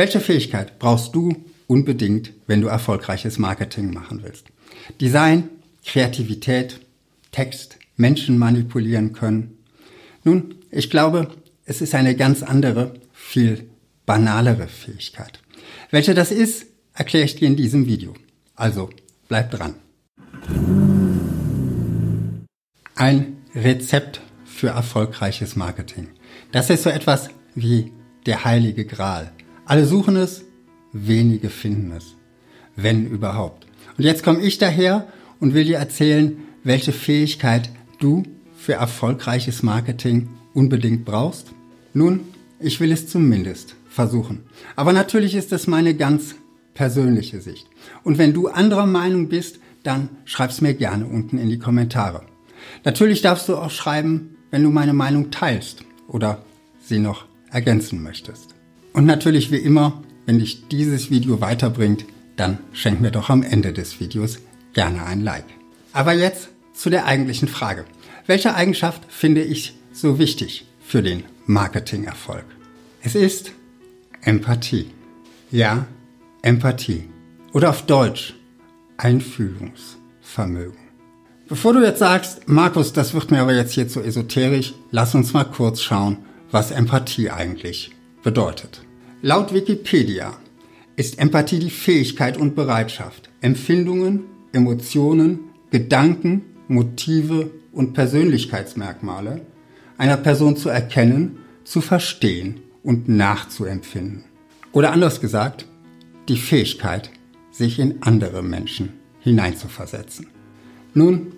Welche Fähigkeit brauchst du unbedingt, wenn du erfolgreiches Marketing machen willst? Design, Kreativität, Text, Menschen manipulieren können. Nun, ich glaube, es ist eine ganz andere, viel banalere Fähigkeit. Welche das ist, erkläre ich dir in diesem Video. Also bleib dran. Ein Rezept für erfolgreiches Marketing. Das ist so etwas wie der heilige Gral. Alle suchen es, wenige finden es. Wenn überhaupt. Und jetzt komme ich daher und will dir erzählen, welche Fähigkeit du für erfolgreiches Marketing unbedingt brauchst. Nun, ich will es zumindest versuchen. Aber natürlich ist es meine ganz persönliche Sicht. Und wenn du anderer Meinung bist, dann schreib's mir gerne unten in die Kommentare. Natürlich darfst du auch schreiben, wenn du meine Meinung teilst oder sie noch ergänzen möchtest. Und natürlich wie immer, wenn dich dieses Video weiterbringt, dann schenk mir doch am Ende des Videos gerne ein Like. Aber jetzt zu der eigentlichen Frage. Welche Eigenschaft finde ich so wichtig für den Marketingerfolg? Es ist Empathie. Ja, Empathie. Oder auf Deutsch Einfühlungsvermögen. Bevor du jetzt sagst, Markus, das wird mir aber jetzt hier zu esoterisch, lass uns mal kurz schauen, was Empathie eigentlich bedeutet. Laut Wikipedia ist Empathie die Fähigkeit und Bereitschaft, Empfindungen, Emotionen, Gedanken, Motive und Persönlichkeitsmerkmale einer Person zu erkennen, zu verstehen und nachzuempfinden. Oder anders gesagt, die Fähigkeit, sich in andere Menschen hineinzuversetzen. Nun,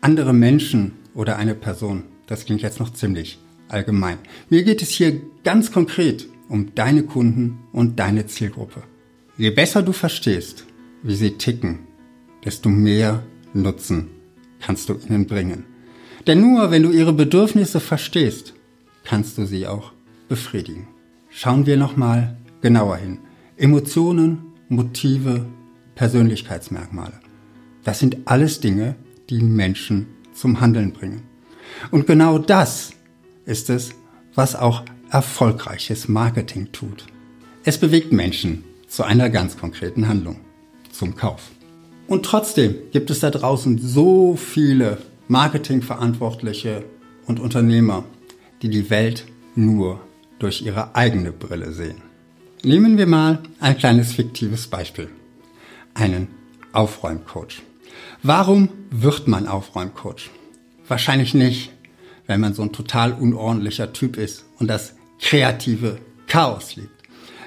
andere Menschen oder eine Person, das klingt jetzt noch ziemlich allgemein. Mir geht es hier ganz konkret um deine Kunden und deine Zielgruppe. Je besser du verstehst, wie sie ticken, desto mehr Nutzen kannst du ihnen bringen. Denn nur wenn du ihre Bedürfnisse verstehst, kannst du sie auch befriedigen. Schauen wir nochmal genauer hin. Emotionen, Motive, Persönlichkeitsmerkmale. Das sind alles Dinge, die Menschen zum Handeln bringen. Und genau das ist es, was auch erfolgreiches Marketing tut. Es bewegt Menschen zu einer ganz konkreten Handlung, zum Kauf. Und trotzdem gibt es da draußen so viele Marketingverantwortliche und Unternehmer, die die Welt nur durch ihre eigene Brille sehen. Nehmen wir mal ein kleines fiktives Beispiel. Einen Aufräumcoach. Warum wird man Aufräumcoach? Wahrscheinlich nicht, wenn man so ein total unordentlicher Typ ist und das kreative Chaos liebt.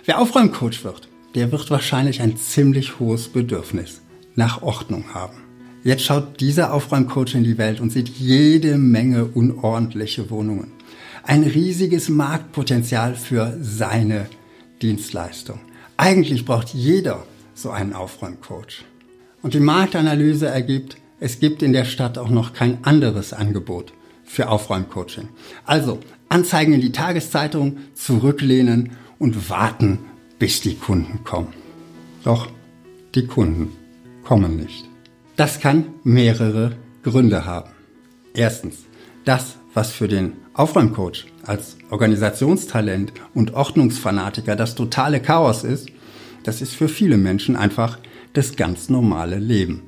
Wer Aufräumcoach wird, der wird wahrscheinlich ein ziemlich hohes Bedürfnis nach Ordnung haben. Jetzt schaut dieser Aufräumcoach in die Welt und sieht jede Menge unordentliche Wohnungen. Ein riesiges Marktpotenzial für seine Dienstleistung. Eigentlich braucht jeder so einen Aufräumcoach. Und die Marktanalyse ergibt, es gibt in der Stadt auch noch kein anderes Angebot für Aufräumcoaching. Also Anzeigen in die Tageszeitung, zurücklehnen und warten, bis die Kunden kommen. Doch die Kunden kommen nicht. Das kann mehrere Gründe haben. Erstens, das, was für den Aufräumcoach als Organisationstalent und Ordnungsfanatiker das totale Chaos ist, das ist für viele Menschen einfach das ganz normale Leben.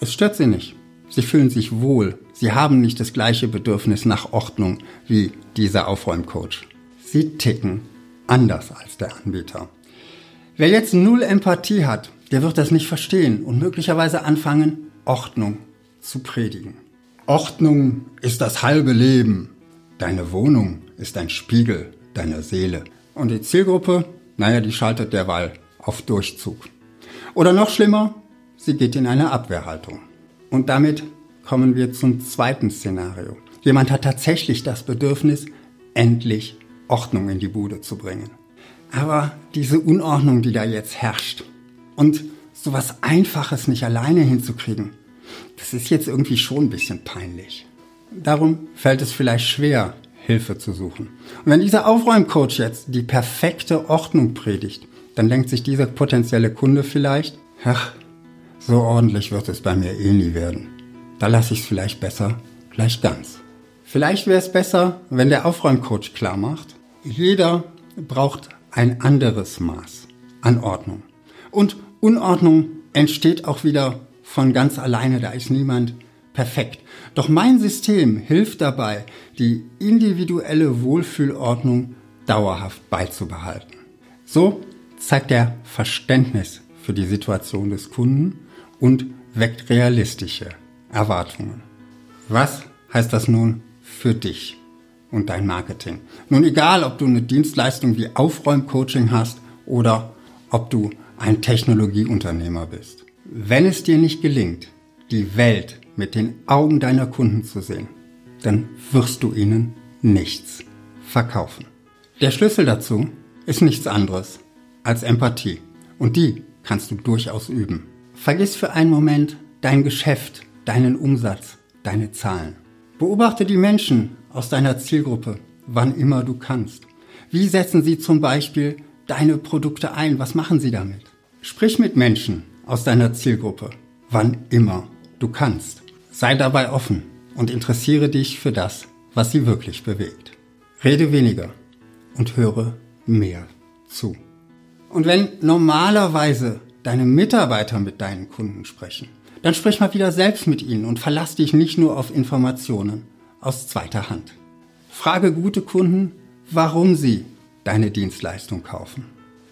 Es stört sie nicht. Sie fühlen sich wohl. Sie haben nicht das gleiche Bedürfnis nach Ordnung wie dieser Aufräumcoach. Sie ticken anders als der Anbieter. Wer jetzt null Empathie hat, der wird das nicht verstehen und möglicherweise anfangen, Ordnung zu predigen. Ordnung ist das halbe Leben. Deine Wohnung ist ein Spiegel deiner Seele. Und die Zielgruppe, naja, die schaltet derweil auf Durchzug. Oder noch schlimmer, sie geht in eine Abwehrhaltung. Und damit kommen wir zum zweiten Szenario. Jemand hat tatsächlich das Bedürfnis, endlich Ordnung in die Bude zu bringen. Aber diese Unordnung, die da jetzt herrscht und sowas Einfaches nicht alleine hinzukriegen, das ist jetzt irgendwie schon ein bisschen peinlich. Darum fällt es vielleicht schwer, Hilfe zu suchen. Und wenn dieser Aufräumcoach jetzt die perfekte Ordnung predigt, dann denkt sich dieser potenzielle Kunde vielleicht, ach, so ordentlich wird es bei mir eh nie werden. Da lasse ich es vielleicht besser gleich ganz. Vielleicht wäre es besser, wenn der Aufräumcoach klar macht, jeder braucht ein anderes Maß an Ordnung. Und Unordnung entsteht auch wieder von ganz alleine, da ist niemand perfekt. Doch mein System hilft dabei, die individuelle Wohlfühlordnung dauerhaft beizubehalten. So zeigt er Verständnis für die Situation des Kunden und weckt realistische Erwartungen. Was heißt das nun für dich und dein Marketing? Nun egal, ob du eine Dienstleistung wie Aufräumcoaching hast oder ob du ein Technologieunternehmer bist. Wenn es dir nicht gelingt, die Welt mit den Augen deiner Kunden zu sehen, dann wirst du ihnen nichts verkaufen. Der Schlüssel dazu ist nichts anderes als Empathie. Und die kannst du durchaus üben. Vergiss für einen Moment dein Geschäft, deinen Umsatz, deine Zahlen. Beobachte die Menschen aus deiner Zielgruppe, wann immer du kannst. Wie setzen sie zum Beispiel deine Produkte ein? Was machen sie damit? Sprich mit Menschen aus deiner Zielgruppe, wann immer du kannst. Sei dabei offen und interessiere dich für das, was sie wirklich bewegt. Rede weniger und höre mehr zu. Und wenn normalerweise deine Mitarbeiter mit deinen Kunden sprechen, dann sprich mal wieder selbst mit ihnen und verlass dich nicht nur auf Informationen aus zweiter Hand. Frage gute Kunden, warum sie deine Dienstleistung kaufen.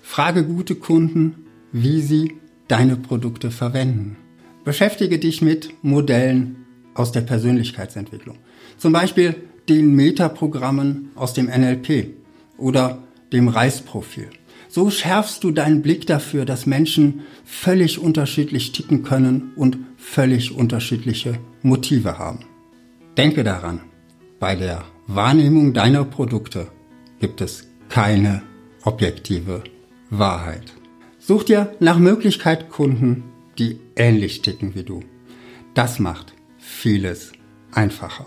Frage gute Kunden, wie sie deine Produkte verwenden. Beschäftige dich mit Modellen aus der Persönlichkeitsentwicklung. Zum Beispiel den Metaprogrammen aus dem NLP oder dem Reisprofil. So schärfst du deinen Blick dafür, dass Menschen völlig unterschiedlich ticken können und völlig unterschiedliche Motive haben. Denke daran, bei der Wahrnehmung deiner Produkte gibt es keine objektive Wahrheit. Such dir nach Möglichkeit Kunden, die ähnlich ticken wie du. Das macht vieles einfacher.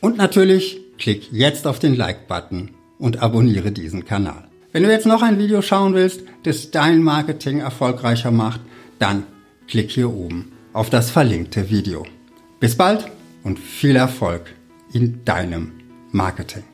Und natürlich klick jetzt auf den Like-Button und abonniere diesen Kanal. Wenn du jetzt noch ein Video schauen willst, das dein Marketing erfolgreicher macht, dann klick hier oben auf das verlinkte Video. Bis bald und viel Erfolg in deinem Marketing.